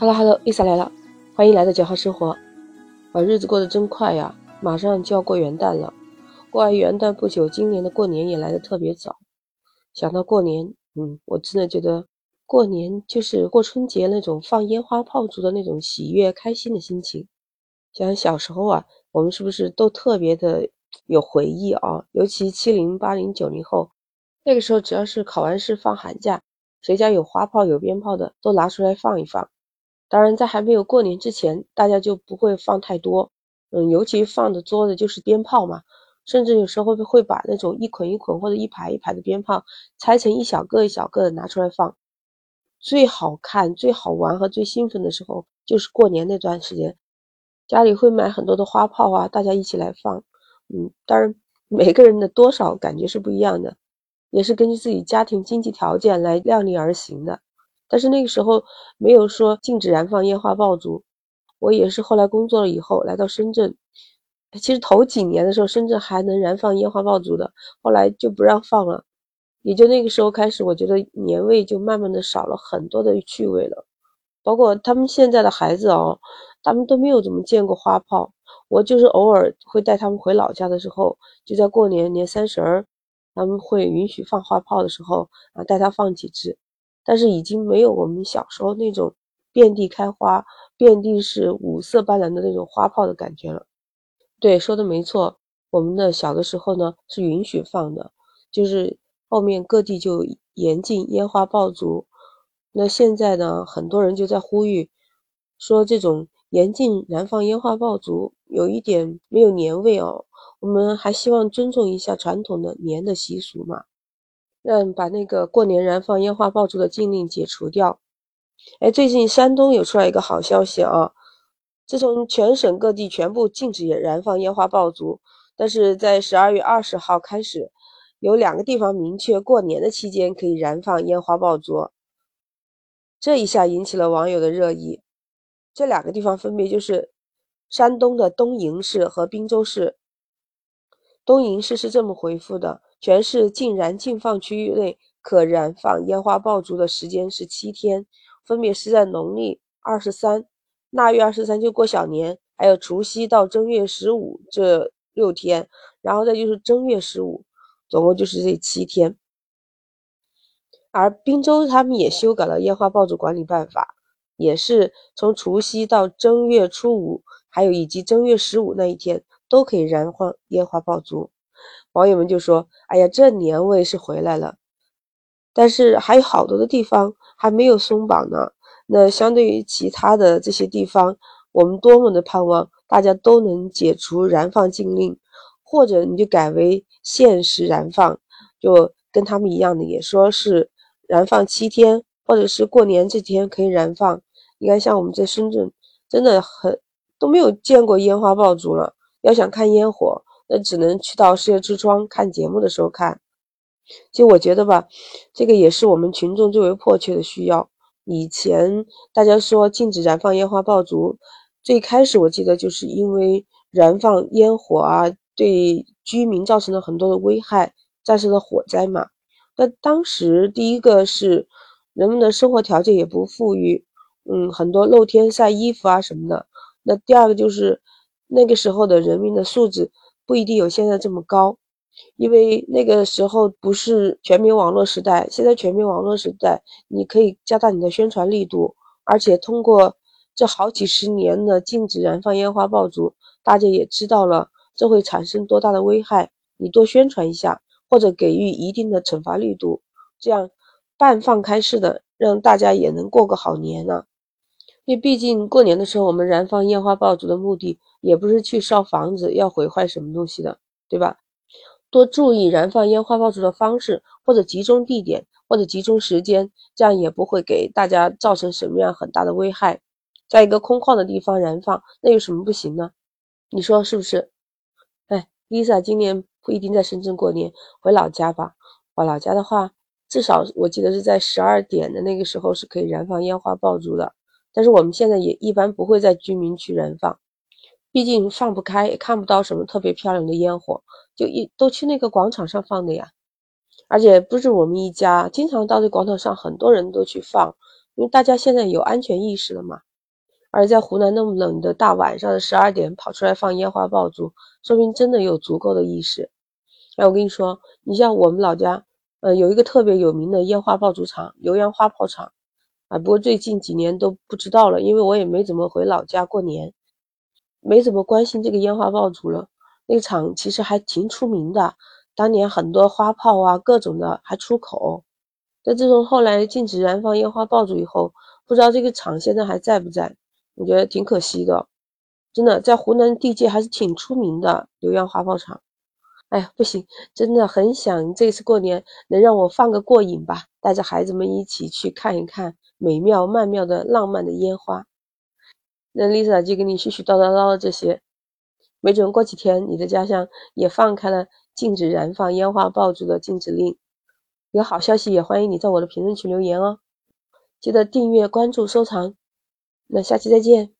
Hello Hello，Lisa 来了，欢迎来到九号生活。啊，日子过得真快呀，马上就要过元旦了。过完元旦不久，今年的过年也来得特别早。想到过年，嗯，我真的觉得过年就是过春节那种放烟花炮竹的那种喜悦、开心的心情。想想小时候啊，我们是不是都特别的有回忆啊？尤其七零、八零、九零后，那个时候只要是考完试放寒假，谁家有花炮、有鞭炮的，都拿出来放一放。当然，在还没有过年之前，大家就不会放太多，嗯，尤其放的多的就是鞭炮嘛，甚至有时候会把那种一捆一捆或者一排一排的鞭炮拆成一小个一小个的拿出来放。最好看、最好玩和最兴奋的时候就是过年那段时间，家里会买很多的花炮啊，大家一起来放。嗯，当然每个人的多少感觉是不一样的，也是根据自己家庭经济条件来量力而行的。但是那个时候没有说禁止燃放烟花爆竹，我也是后来工作了以后来到深圳，其实头几年的时候深圳还能燃放烟花爆竹的，后来就不让放了，也就那个时候开始，我觉得年味就慢慢的少了很多的趣味了，包括他们现在的孩子哦，他们都没有怎么见过花炮，我就是偶尔会带他们回老家的时候，就在过年年三十儿，他们会允许放花炮的时候啊，带他放几支。但是已经没有我们小时候那种遍地开花、遍地是五色斑斓的那种花炮的感觉了。对，说的没错，我们的小的时候呢是允许放的，就是后面各地就严禁烟花爆竹。那现在呢，很多人就在呼吁，说这种严禁燃放烟花爆竹有一点没有年味哦。我们还希望尊重一下传统的年的习俗嘛。让把那个过年燃放烟花爆竹的禁令解除掉。哎，最近山东有出来一个好消息啊！自从全省各地全部禁止燃放烟花爆竹，但是在十二月二十号开始，有两个地方明确过年的期间可以燃放烟花爆竹。这一下引起了网友的热议。这两个地方分别就是山东的东营市和滨州市。东营市是这么回复的。全市禁燃禁放区域内可燃放烟花爆竹的时间是七天，分别是在农历二十三、腊月二十三就过小年，还有除夕到正月十五这六天，然后再就是正月十五，总共就是这七天。而滨州他们也修改了烟花爆竹管理办法，也是从除夕到正月初五，还有以及正月十五那一天都可以燃放烟花爆竹。网友们就说：“哎呀，这年味是回来了，但是还有好多的地方还没有松绑呢。那相对于其他的这些地方，我们多么的盼望大家都能解除燃放禁令，或者你就改为限时燃放，就跟他们一样的，也说是燃放七天，或者是过年这天可以燃放。你看，像我们在深圳，真的很都没有见过烟花爆竹了，要想看烟火。”那只能去到世界之窗看节目的时候看。其实我觉得吧，这个也是我们群众最为迫切的需要。以前大家说禁止燃放烟花爆竹，最开始我记得就是因为燃放烟火啊，对居民造成了很多的危害，造成了火灾嘛。那当时第一个是人们的生活条件也不富裕，嗯，很多露天晒衣服啊什么的。那第二个就是那个时候的人民的素质。不一定有现在这么高，因为那个时候不是全民网络时代。现在全民网络时代，你可以加大你的宣传力度，而且通过这好几十年的禁止燃放烟花爆竹，大家也知道了这会产生多大的危害。你多宣传一下，或者给予一定的惩罚力度，这样半放开式的，让大家也能过个好年呢。因为毕竟过年的时候，我们燃放烟花爆竹的目的。也不是去烧房子，要毁坏什么东西的，对吧？多注意燃放烟花爆竹的方式，或者集中地点，或者集中时间，这样也不会给大家造成什么样很大的危害。在一个空旷的地方燃放，那有什么不行呢？你说是不是？哎，Lisa 今年不一定在深圳过年，回老家吧。回老家的话，至少我记得是在十二点的那个时候是可以燃放烟花爆竹的。但是我们现在也一般不会在居民区燃放。毕竟放不开，也看不到什么特别漂亮的烟火，就一都去那个广场上放的呀。而且不是我们一家，经常到这广场上，很多人都去放，因为大家现在有安全意识了嘛。而在湖南那么冷的大晚上的十二点跑出来放烟花爆竹，说明真的有足够的意识。哎，我跟你说，你像我们老家，呃，有一个特别有名的烟花爆竹厂——浏阳花炮厂，啊，不过最近几年都不知道了，因为我也没怎么回老家过年，没怎么关心这个烟花爆竹了。那个厂其实还挺出名的，当年很多花炮啊，各种的还出口。但自从后来禁止燃放烟花爆竹以后，不知道这个厂现在还在不在？我觉得挺可惜的，真的在湖南地界还是挺出名的浏阳花炮厂。哎呀，不行，真的很想这次过年能让我放个过瘾吧，带着孩子们一起去看一看美妙曼妙的浪漫的烟花。那 Lisa 就跟你絮絮叨叨叨这些，没准过几天你的家乡也放开了禁止燃放烟花爆竹的禁止令。有好消息也欢迎你在我的评论区留言哦，记得订阅、关注、收藏，那下期再见。